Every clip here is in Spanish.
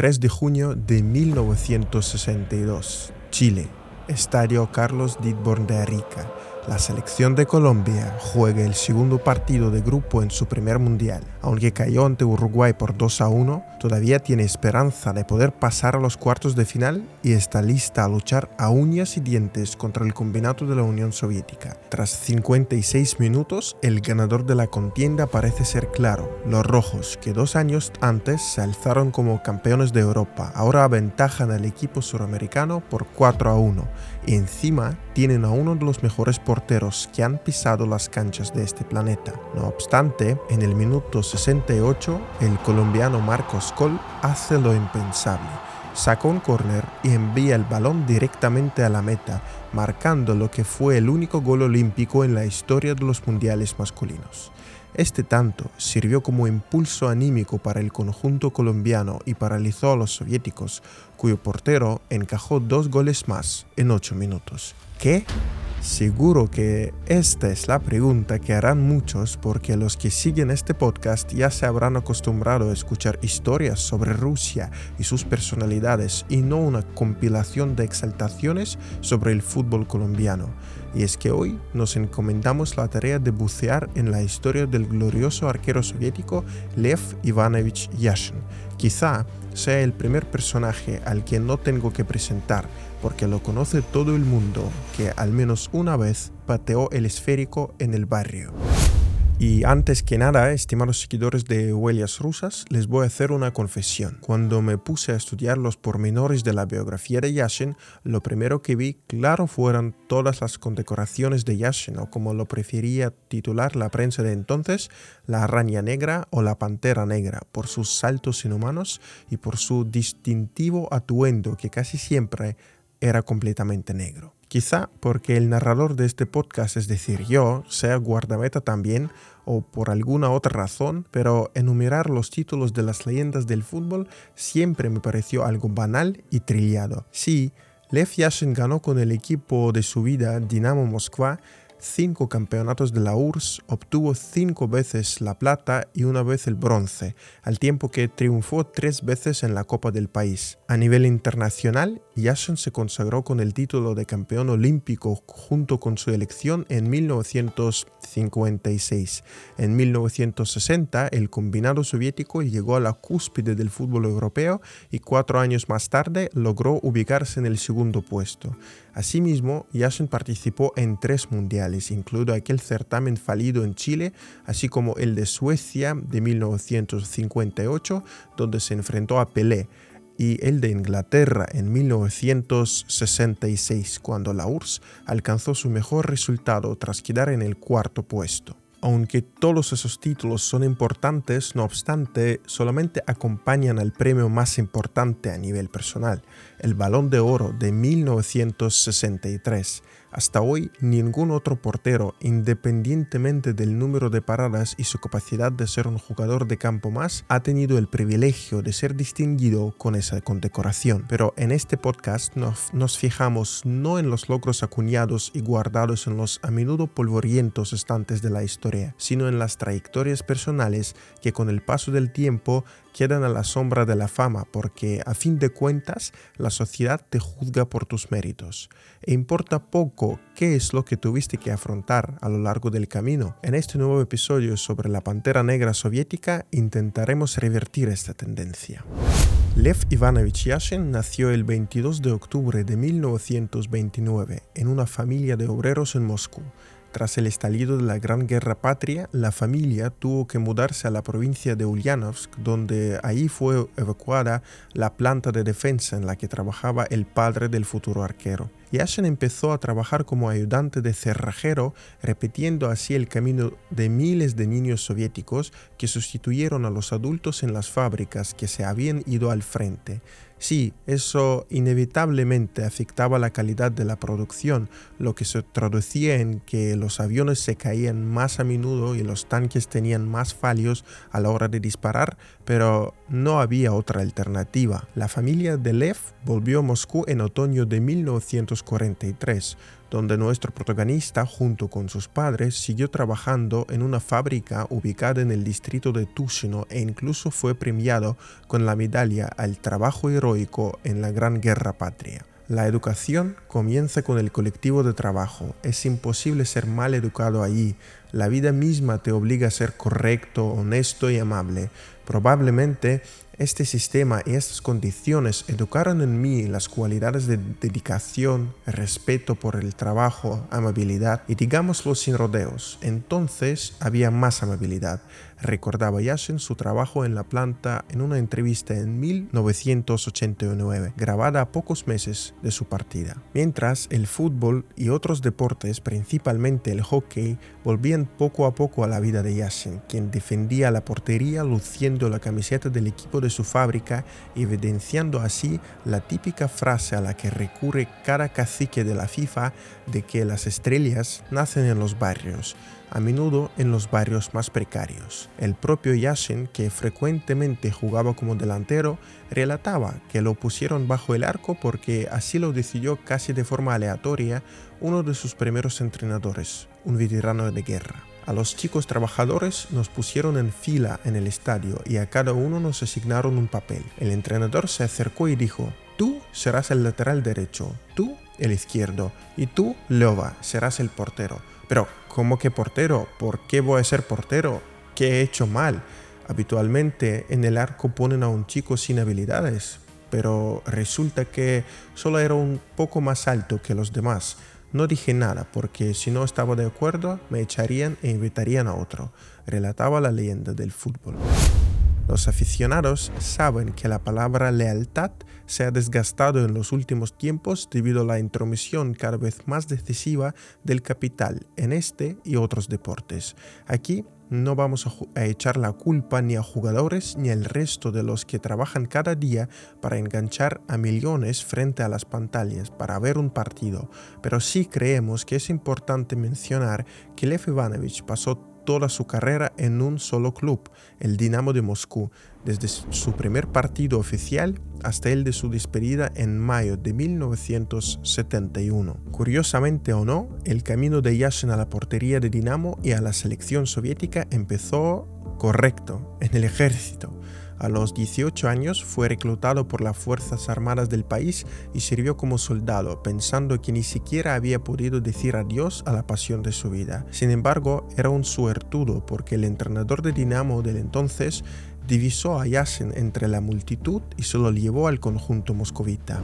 3 de junio de 1962, Chile, Estadio Carlos Ditborn de Arica la selección de Colombia juega el segundo partido de grupo en su primer mundial. Aunque cayó ante Uruguay por 2 a 1, todavía tiene esperanza de poder pasar a los cuartos de final y está lista a luchar a uñas y dientes contra el combinato de la Unión Soviética. Tras 56 minutos, el ganador de la contienda parece ser claro. Los rojos, que dos años antes se alzaron como campeones de Europa, ahora aventajan al equipo suramericano por 4 a 1 encima tienen a uno de los mejores porteros que han pisado las canchas de este planeta. No obstante, en el minuto 68, el colombiano Marcos Col hace lo impensable. Saca un córner y envía el balón directamente a la meta, marcando lo que fue el único gol olímpico en la historia de los mundiales masculinos. Este tanto sirvió como impulso anímico para el conjunto colombiano y paralizó a los soviéticos, cuyo portero encajó dos goles más en ocho minutos. ¿Qué? Seguro que esta es la pregunta que harán muchos porque los que siguen este podcast ya se habrán acostumbrado a escuchar historias sobre Rusia y sus personalidades y no una compilación de exaltaciones sobre el fútbol colombiano. Y es que hoy nos encomendamos la tarea de bucear en la historia del glorioso arquero soviético Lev Ivanovich Yashin. Quizá sea el primer personaje al que no tengo que presentar porque lo conoce todo el mundo que al menos una vez pateó el esférico en el barrio. Y antes que nada, estimados seguidores de Huellas Rusas, les voy a hacer una confesión. Cuando me puse a estudiar los pormenores de la biografía de Yashin, lo primero que vi, claro, fueron todas las condecoraciones de Yashin, o como lo prefería titular la prensa de entonces, la araña negra o la pantera negra, por sus saltos inhumanos y por su distintivo atuendo que casi siempre era completamente negro. Quizá porque el narrador de este podcast, es decir, yo, sea guardameta también o por alguna otra razón, pero enumerar los títulos de las leyendas del fútbol siempre me pareció algo banal y trillado. Sí, Lev Yashin ganó con el equipo de su vida, Dinamo Moskva, cinco campeonatos de la URSS, obtuvo cinco veces la plata y una vez el bronce, al tiempo que triunfó tres veces en la Copa del país. A nivel internacional, Yashin se consagró con el título de campeón olímpico junto con su elección en 1956. En 1960, el combinado soviético llegó a la cúspide del fútbol europeo y cuatro años más tarde logró ubicarse en el segundo puesto. Asimismo, Yashin participó en tres mundiales, incluido aquel certamen fallido en Chile, así como el de Suecia de 1958, donde se enfrentó a Pelé, y el de Inglaterra en 1966, cuando la URSS alcanzó su mejor resultado tras quedar en el cuarto puesto. Aunque todos esos títulos son importantes, no obstante, solamente acompañan al premio más importante a nivel personal, el Balón de Oro de 1963. Hasta hoy, ningún otro portero, independientemente del número de paradas y su capacidad de ser un jugador de campo más, ha tenido el privilegio de ser distinguido con esa condecoración. Pero en este podcast nos, nos fijamos no en los logros acuñados y guardados en los a menudo polvorientos estantes de la historia, sino en las trayectorias personales que con el paso del tiempo quedan a la sombra de la fama porque a fin de cuentas la sociedad te juzga por tus méritos. E importa poco qué es lo que tuviste que afrontar a lo largo del camino. En este nuevo episodio sobre la Pantera Negra soviética intentaremos revertir esta tendencia. Lev Ivanovich Yashin nació el 22 de octubre de 1929 en una familia de obreros en Moscú. Tras el estallido de la Gran Guerra Patria, la familia tuvo que mudarse a la provincia de Ulyanovsk, donde ahí fue evacuada la planta de defensa en la que trabajaba el padre del futuro arquero. Yashin empezó a trabajar como ayudante de cerrajero, repitiendo así el camino de miles de niños soviéticos que sustituyeron a los adultos en las fábricas que se habían ido al frente. Sí, eso inevitablemente afectaba la calidad de la producción, lo que se traducía en que los aviones se caían más a menudo y los tanques tenían más fallos a la hora de disparar, pero no había otra alternativa. La familia de Lev volvió a Moscú en otoño de 1943. Donde nuestro protagonista junto con sus padres siguió trabajando en una fábrica ubicada en el distrito de Tusino e incluso fue premiado con la medalla al trabajo heroico en la Gran Guerra Patria. La educación comienza con el colectivo de trabajo. Es imposible ser mal educado allí. La vida misma te obliga a ser correcto, honesto y amable. Probablemente este sistema y estas condiciones educaron en mí las cualidades de dedicación, respeto por el trabajo, amabilidad y digámoslo sin rodeos. Entonces había más amabilidad. Recordaba Yashin su trabajo en la planta en una entrevista en 1989, grabada a pocos meses de su partida. Mientras el fútbol y otros deportes, principalmente el hockey, volvían poco a poco a la vida de Yashin, quien defendía la portería luciendo la camiseta del equipo de su fábrica, evidenciando así la típica frase a la que recurre cada cacique de la FIFA de que las estrellas nacen en los barrios, a menudo en los barrios más precarios. El propio Yashin, que frecuentemente jugaba como delantero, relataba que lo pusieron bajo el arco porque así lo decidió casi de forma aleatoria uno de sus primeros entrenadores, un veterano de guerra. A los chicos trabajadores nos pusieron en fila en el estadio y a cada uno nos asignaron un papel. El entrenador se acercó y dijo, tú serás el lateral derecho, tú el izquierdo y tú, Leova, serás el portero. Pero, ¿cómo que portero? ¿Por qué voy a ser portero? ¿Qué he hecho mal? Habitualmente en el arco ponen a un chico sin habilidades, pero resulta que solo era un poco más alto que los demás. No dije nada porque si no estaba de acuerdo me echarían e invitarían a otro, relataba la leyenda del fútbol. Los aficionados saben que la palabra lealtad se ha desgastado en los últimos tiempos debido a la intromisión cada vez más decisiva del capital en este y otros deportes. Aquí no vamos a, echar la culpa ni a jugadores ni al resto de los que trabajan cada día para enganchar a millones frente a las pantallas para ver un partido, pero sí creemos que es importante mencionar que Lev Ivanovich pasó toda su carrera en un solo club, el Dinamo de Moscú, desde su primer partido oficial hasta el de su despedida en mayo de 1971. Curiosamente o no, el camino de Yashin a la portería de Dinamo y a la selección soviética empezó correcto, en el ejército. A los 18 años fue reclutado por las Fuerzas Armadas del país y sirvió como soldado, pensando que ni siquiera había podido decir adiós a la pasión de su vida. Sin embargo, era un suertudo porque el entrenador de Dinamo del entonces divisó a Yasin entre la multitud y se lo llevó al conjunto moscovita.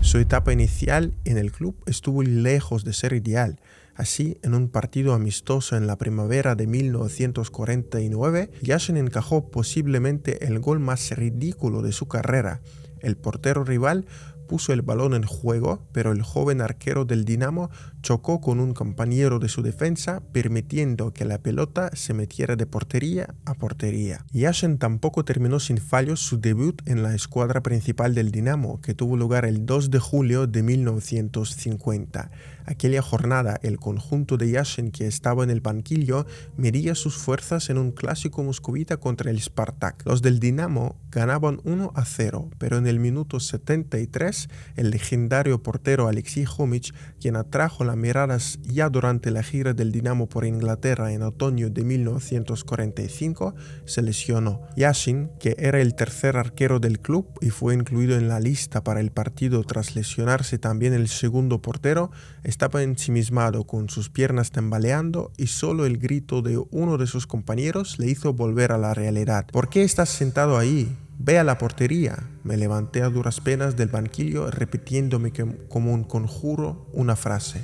Su etapa inicial en el club estuvo lejos de ser ideal. Así, en un partido amistoso en la primavera de 1949, Yashin encajó posiblemente el gol más ridículo de su carrera. El portero rival puso el balón en juego, pero el joven arquero del Dinamo chocó con un compañero de su defensa, permitiendo que la pelota se metiera de portería a portería. Yashin tampoco terminó sin fallos su debut en la escuadra principal del Dinamo, que tuvo lugar el 2 de julio de 1950. Aquella jornada, el conjunto de Yashin que estaba en el banquillo medía sus fuerzas en un clásico moscovita contra el Spartak. Los del Dinamo ganaban 1 a 0, pero en el minuto 73, el legendario portero Alexei Homich, quien atrajo las miradas ya durante la gira del Dinamo por Inglaterra en otoño de 1945, se lesionó. Yashin, que era el tercer arquero del club y fue incluido en la lista para el partido tras lesionarse también el segundo portero, estaba ensimismado con sus piernas tambaleando y solo el grito de uno de sus compañeros le hizo volver a la realidad. ¿Por qué estás sentado ahí? Ve a la portería. Me levanté a duras penas del banquillo repitiéndome como un conjuro una frase.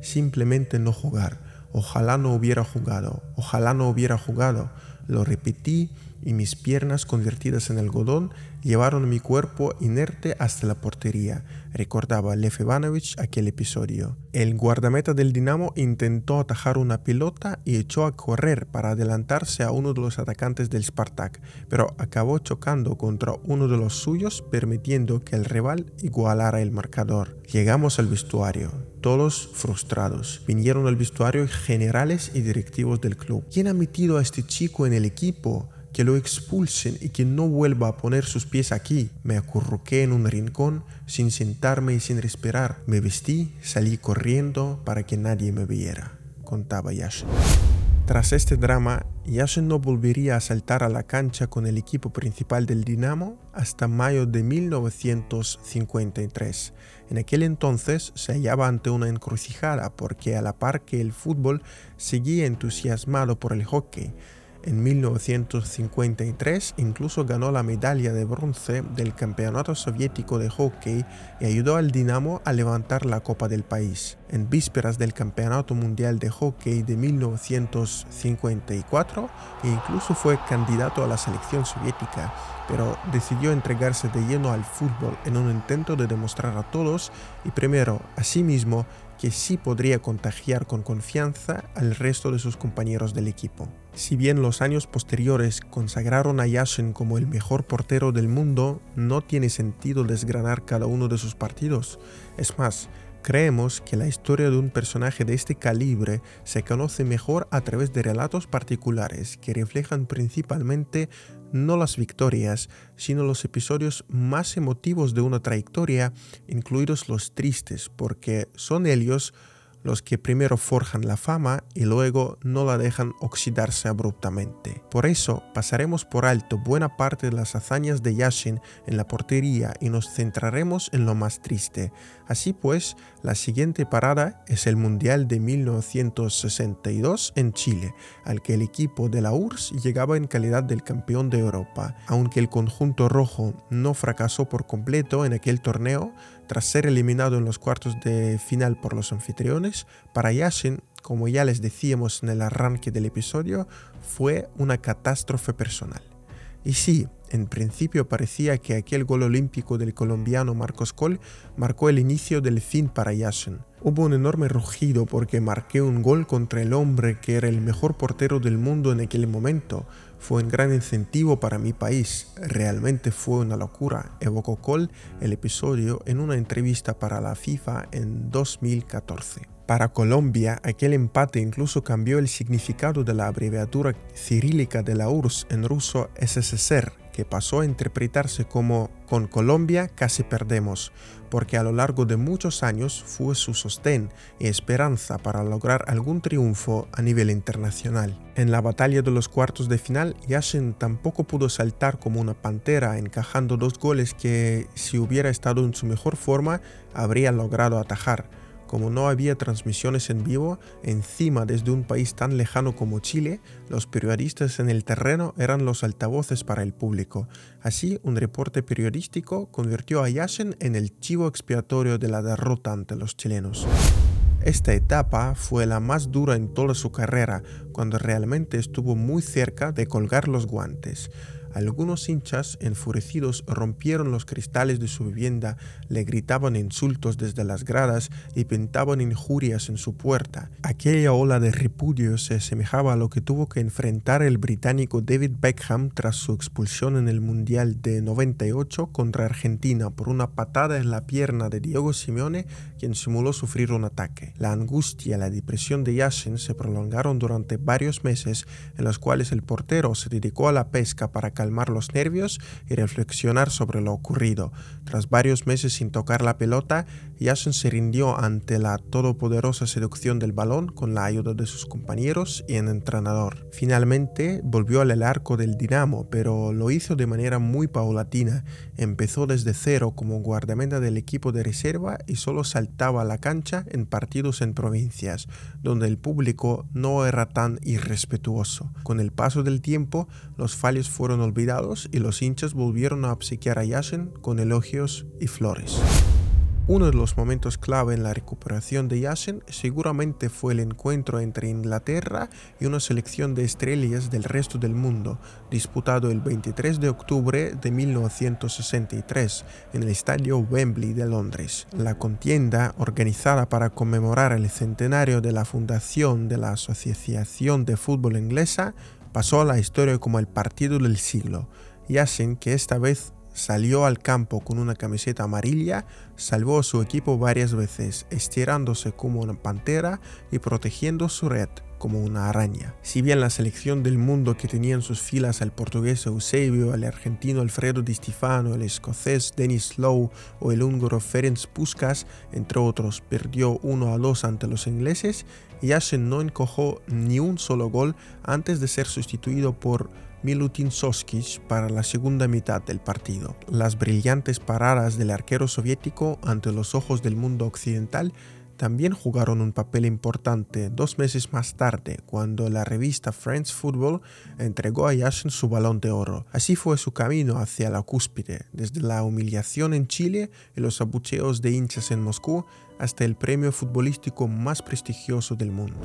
Simplemente no jugar. Ojalá no hubiera jugado. Ojalá no hubiera jugado. Lo repetí y mis piernas convertidas en algodón llevaron mi cuerpo inerte hasta la portería, recordaba Lev Ivanovich aquel episodio. El guardameta del Dinamo intentó atajar una pelota y echó a correr para adelantarse a uno de los atacantes del Spartak, pero acabó chocando contra uno de los suyos, permitiendo que el rival igualara el marcador. Llegamos al vestuario, todos frustrados. Vinieron al vestuario generales y directivos del club. ¿Quién ha metido a este chico en el equipo? Que lo expulsen y que no vuelva a poner sus pies aquí. Me acurruqué en un rincón, sin sentarme y sin respirar. Me vestí, salí corriendo para que nadie me viera, contaba Yashin. Tras este drama, Yashin no volvería a saltar a la cancha con el equipo principal del Dinamo hasta mayo de 1953. En aquel entonces se hallaba ante una encrucijada porque a la par que el fútbol seguía entusiasmado por el hockey, en 1953 incluso ganó la medalla de bronce del Campeonato Soviético de Hockey y ayudó al Dinamo a levantar la Copa del país. En vísperas del Campeonato Mundial de Hockey de 1954 incluso fue candidato a la selección soviética, pero decidió entregarse de lleno al fútbol en un intento de demostrar a todos y primero a sí mismo que sí podría contagiar con confianza al resto de sus compañeros del equipo. Si bien los años posteriores consagraron a Yashin como el mejor portero del mundo, no tiene sentido desgranar cada uno de sus partidos. Es más, Creemos que la historia de un personaje de este calibre se conoce mejor a través de relatos particulares que reflejan principalmente no las victorias, sino los episodios más emotivos de una trayectoria, incluidos los tristes, porque son ellos los que primero forjan la fama y luego no la dejan oxidarse abruptamente. Por eso pasaremos por alto buena parte de las hazañas de Yashin en la portería y nos centraremos en lo más triste. Así pues, la siguiente parada es el Mundial de 1962 en Chile, al que el equipo de la URSS llegaba en calidad del campeón de Europa. Aunque el conjunto rojo no fracasó por completo en aquel torneo, tras ser eliminado en los cuartos de final por los anfitriones, para Yashin, como ya les decíamos en el arranque del episodio, fue una catástrofe personal. Y sí, en principio parecía que aquel gol olímpico del colombiano Marcos Col marcó el inicio del fin para Yashin. Hubo un enorme rugido porque marqué un gol contra el hombre que era el mejor portero del mundo en aquel momento, fue un gran incentivo para mi país. Realmente fue una locura, evocó Cole el episodio en una entrevista para la FIFA en 2014. Para Colombia, aquel empate incluso cambió el significado de la abreviatura cirílica de la URSS en ruso SSR, que pasó a interpretarse como con Colombia casi perdemos, porque a lo largo de muchos años fue su sostén y esperanza para lograr algún triunfo a nivel internacional. En la batalla de los cuartos de final, Yashin tampoco pudo saltar como una pantera, encajando dos goles que, si hubiera estado en su mejor forma, habría logrado atajar como no había transmisiones en vivo, encima desde un país tan lejano como Chile, los periodistas en el terreno eran los altavoces para el público. Así, un reporte periodístico convirtió a Yashin en el chivo expiatorio de la derrota ante los chilenos. Esta etapa fue la más dura en toda su carrera, cuando realmente estuvo muy cerca de colgar los guantes. Algunos hinchas, enfurecidos, rompieron los cristales de su vivienda, le gritaban insultos desde las gradas y pintaban injurias en su puerta. Aquella ola de repudio se asemejaba a lo que tuvo que enfrentar el británico David Beckham tras su expulsión en el Mundial de 98 contra Argentina por una patada en la pierna de Diego Simeone, quien simuló sufrir un ataque. La angustia y la depresión de Yashin se prolongaron durante varios meses, en los cuales el portero se dedicó a la pesca para calmar los nervios y reflexionar sobre lo ocurrido. Tras varios meses sin tocar la pelota, Jason se rindió ante la todopoderosa seducción del balón con la ayuda de sus compañeros y el entrenador. Finalmente volvió al arco del Dinamo, pero lo hizo de manera muy paulatina. Empezó desde cero como guardameta del equipo de reserva y solo saltaba a la cancha en partidos en provincias, donde el público no era tan irrespetuoso. Con el paso del tiempo, los fallos fueron y los hinchas volvieron a obsequiar a Yashin con elogios y flores. Uno de los momentos clave en la recuperación de Yashin seguramente fue el encuentro entre Inglaterra y una selección de estrellas del resto del mundo, disputado el 23 de octubre de 1963 en el estadio Wembley de Londres. La contienda, organizada para conmemorar el centenario de la fundación de la Asociación de Fútbol Inglesa, pasó a la historia como el partido del siglo. Yashin, que esta vez salió al campo con una camiseta amarilla, salvó a su equipo varias veces, estirándose como una pantera y protegiendo su red como una araña. Si bien la selección del mundo que tenía en sus filas al portugués Eusebio, al argentino Alfredo Di Stefano, el escocés Dennis Lowe o el húngaro Ferenc Puskas, entre otros, perdió 1 a 2 ante los ingleses, Yasin no encojó ni un solo gol antes de ser sustituido por Milutin Soskic para la segunda mitad del partido. Las brillantes paradas del arquero soviético ante los ojos del mundo occidental también jugaron un papel importante dos meses más tarde cuando la revista Friends Football entregó a Yashin su balón de oro. Así fue su camino hacia la cúspide, desde la humillación en Chile y los abucheos de hinchas en Moscú hasta el premio futbolístico más prestigioso del mundo.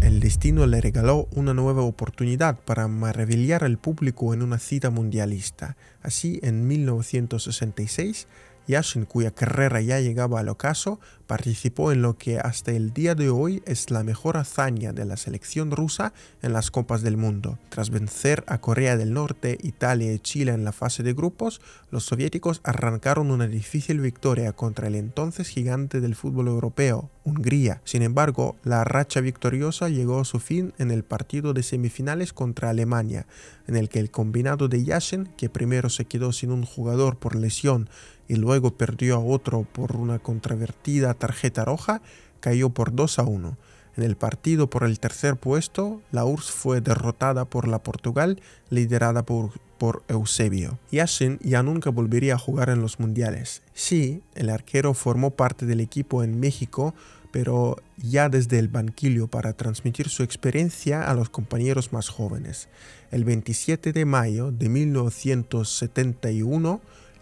El destino le regaló una nueva oportunidad para maravillar al público en una cita mundialista. Así, en 1966, Yashin, cuya carrera ya llegaba al ocaso, participó en lo que hasta el día de hoy es la mejor hazaña de la selección rusa en las Copas del Mundo. Tras vencer a Corea del Norte, Italia y Chile en la fase de grupos, los soviéticos arrancaron una difícil victoria contra el entonces gigante del fútbol europeo, Hungría. Sin embargo, la racha victoriosa llegó a su fin en el partido de semifinales contra Alemania, en el que el combinado de Yashin, que primero se quedó sin un jugador por lesión y luego perdió a otro por una controvertida tarjeta roja, cayó por 2 a 1. En el partido por el tercer puesto, la URSS fue derrotada por la Portugal, liderada por, por Eusebio. Yashin ya nunca volvería a jugar en los mundiales. Sí, el arquero formó parte del equipo en México, pero ya desde el banquillo para transmitir su experiencia a los compañeros más jóvenes. El 27 de mayo de 1971,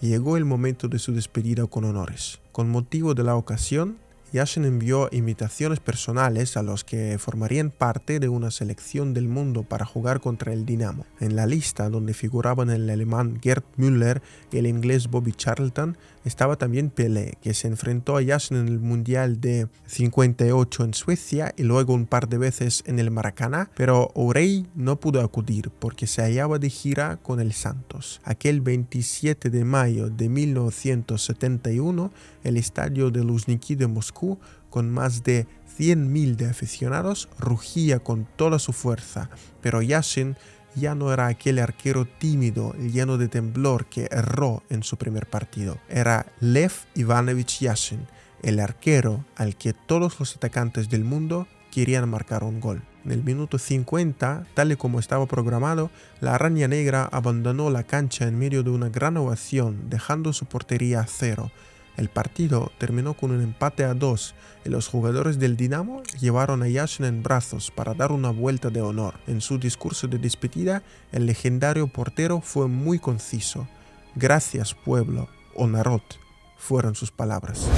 llegó el momento de su despedida con honores. Con motivo de la ocasión, Yashin envió invitaciones personales a los que formarían parte de una selección del mundo para jugar contra el Dinamo. En la lista, donde figuraban el alemán Gerd Müller y el inglés Bobby Charlton, estaba también Pelé, que se enfrentó a Yashin en el Mundial de 58 en Suecia y luego un par de veces en el Maracaná, pero Orey no pudo acudir porque se hallaba de gira con el Santos. Aquel 27 de mayo de 1971, el estadio de Luzhniki de Moscú, con más de 100.000 de aficionados, rugía con toda su fuerza, pero Yashin ya no era aquel arquero tímido, lleno de temblor que erró en su primer partido. Era Lev Ivanovich Yashin, el arquero al que todos los atacantes del mundo querían marcar un gol. En el minuto 50, tal y como estaba programado, la araña negra abandonó la cancha en medio de una gran ovación, dejando su portería a cero. El partido terminó con un empate a dos y los jugadores del Dinamo llevaron a Yashin en brazos para dar una vuelta de honor. En su discurso de despedida, el legendario portero fue muy conciso. Gracias pueblo o fueron sus palabras.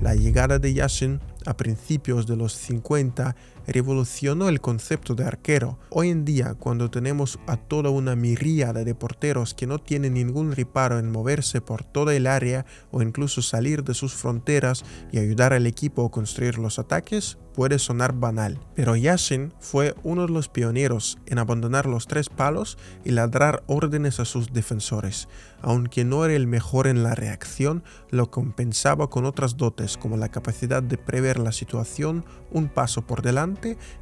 La llegada de Yashin a principios de los 50 revolucionó el concepto de arquero. Hoy en día, cuando tenemos a toda una miríada de porteros que no tienen ningún reparo en moverse por toda el área o incluso salir de sus fronteras y ayudar al equipo a construir los ataques, puede sonar banal. Pero Yashin fue uno de los pioneros en abandonar los tres palos y ladrar órdenes a sus defensores. Aunque no era el mejor en la reacción, lo compensaba con otras dotes como la capacidad de prever la situación un paso por delante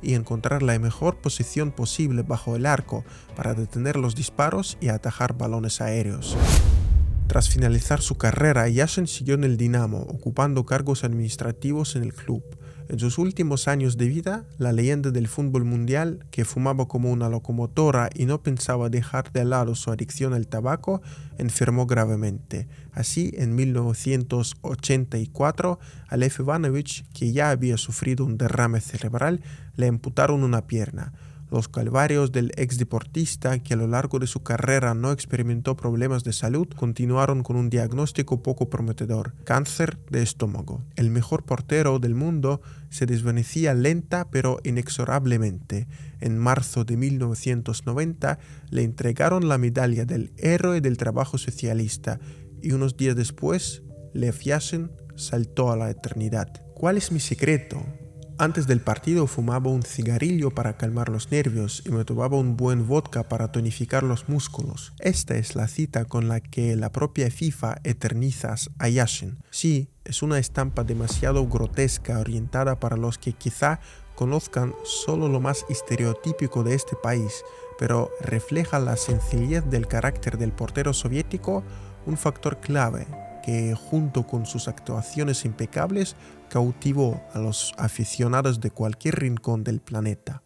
y encontrar la mejor posición posible bajo el arco para detener los disparos y atajar balones aéreos. Tras finalizar su carrera, Yashin siguió en el Dinamo, ocupando cargos administrativos en el club. En sus últimos años de vida, la leyenda del fútbol mundial, que fumaba como una locomotora y no pensaba dejar de lado su adicción al tabaco, enfermó gravemente. Así, en 1984, a Lev Ivanovich, que ya había sufrido un derrame cerebral, le amputaron una pierna. Los calvarios del ex deportista, que a lo largo de su carrera no experimentó problemas de salud, continuaron con un diagnóstico poco prometedor, cáncer de estómago. El mejor portero del mundo se desvanecía lenta pero inexorablemente. En marzo de 1990 le entregaron la medalla del héroe del trabajo socialista y unos días después Lev Yashin saltó a la eternidad. ¿Cuál es mi secreto? Antes del partido fumaba un cigarrillo para calmar los nervios y me tomaba un buen vodka para tonificar los músculos. Esta es la cita con la que la propia FIFA eterniza a Yashin. Sí, es una estampa demasiado grotesca orientada para los que quizá conozcan solo lo más estereotípico de este país, pero refleja la sencillez del carácter del portero soviético, un factor clave que junto con sus actuaciones impecables cautivó a los aficionados de cualquier rincón del planeta.